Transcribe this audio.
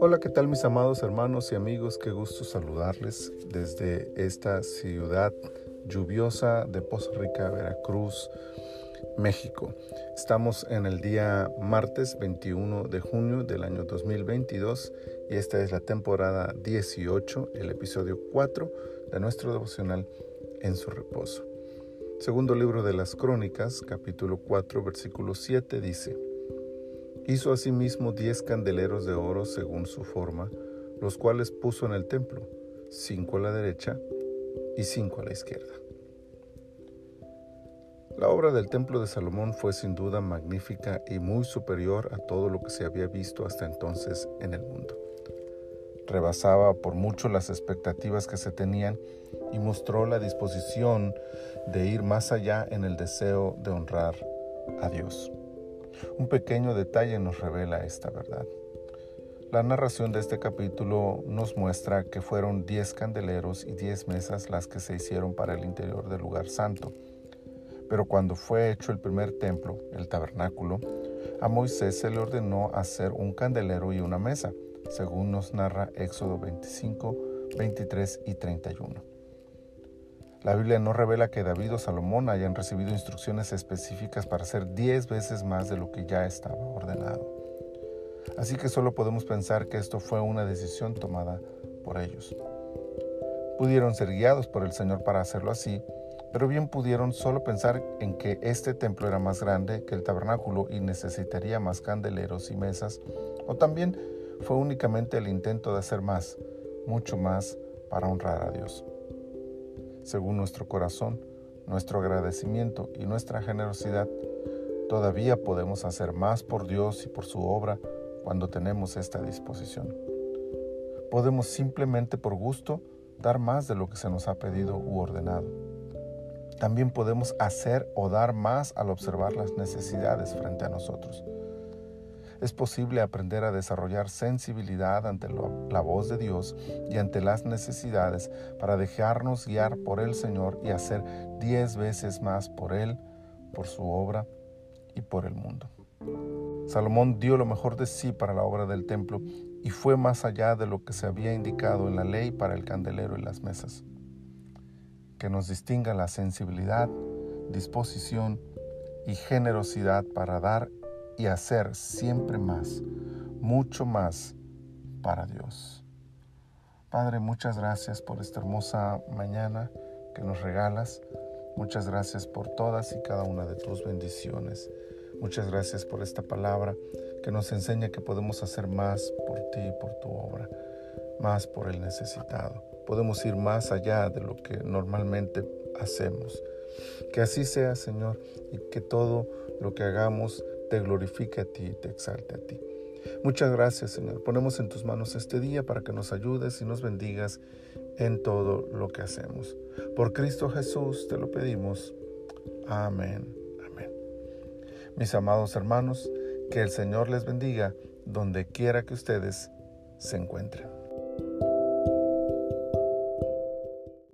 Hola, ¿qué tal mis amados hermanos y amigos? Qué gusto saludarles desde esta ciudad lluviosa de Poza Rica, Veracruz, México. Estamos en el día martes 21 de junio del año 2022 y esta es la temporada 18, el episodio 4 de nuestro devocional En su reposo. Segundo libro de las Crónicas, capítulo 4, versículo 7 dice, Hizo asimismo diez candeleros de oro según su forma, los cuales puso en el templo, cinco a la derecha y cinco a la izquierda. La obra del templo de Salomón fue sin duda magnífica y muy superior a todo lo que se había visto hasta entonces en el mundo. Rebasaba por mucho las expectativas que se tenían y mostró la disposición de ir más allá en el deseo de honrar a Dios. Un pequeño detalle nos revela esta verdad. La narración de este capítulo nos muestra que fueron diez candeleros y diez mesas las que se hicieron para el interior del lugar santo pero cuando fue hecho el primer templo, el tabernáculo, a Moisés se le ordenó hacer un candelero y una mesa, según nos narra Éxodo 25, 23 y 31. La Biblia no revela que David o Salomón hayan recibido instrucciones específicas para hacer diez veces más de lo que ya estaba ordenado. Así que solo podemos pensar que esto fue una decisión tomada por ellos. Pudieron ser guiados por el Señor para hacerlo así, pero bien pudieron solo pensar en que este templo era más grande que el tabernáculo y necesitaría más candeleros y mesas, o también fue únicamente el intento de hacer más, mucho más, para honrar a Dios. Según nuestro corazón, nuestro agradecimiento y nuestra generosidad, todavía podemos hacer más por Dios y por su obra cuando tenemos esta disposición. Podemos simplemente por gusto dar más de lo que se nos ha pedido u ordenado también podemos hacer o dar más al observar las necesidades frente a nosotros. Es posible aprender a desarrollar sensibilidad ante la voz de Dios y ante las necesidades para dejarnos guiar por el Señor y hacer diez veces más por Él, por su obra y por el mundo. Salomón dio lo mejor de sí para la obra del templo y fue más allá de lo que se había indicado en la ley para el candelero y las mesas que nos distinga la sensibilidad, disposición y generosidad para dar y hacer siempre más, mucho más para Dios. Padre, muchas gracias por esta hermosa mañana que nos regalas. Muchas gracias por todas y cada una de tus bendiciones. Muchas gracias por esta palabra que nos enseña que podemos hacer más por ti y por tu obra, más por el necesitado podemos ir más allá de lo que normalmente hacemos. Que así sea, Señor, y que todo lo que hagamos te glorifique a ti y te exalte a ti. Muchas gracias, Señor. Ponemos en tus manos este día para que nos ayudes y nos bendigas en todo lo que hacemos. Por Cristo Jesús te lo pedimos. Amén. Amén. Mis amados hermanos, que el Señor les bendiga donde quiera que ustedes se encuentren.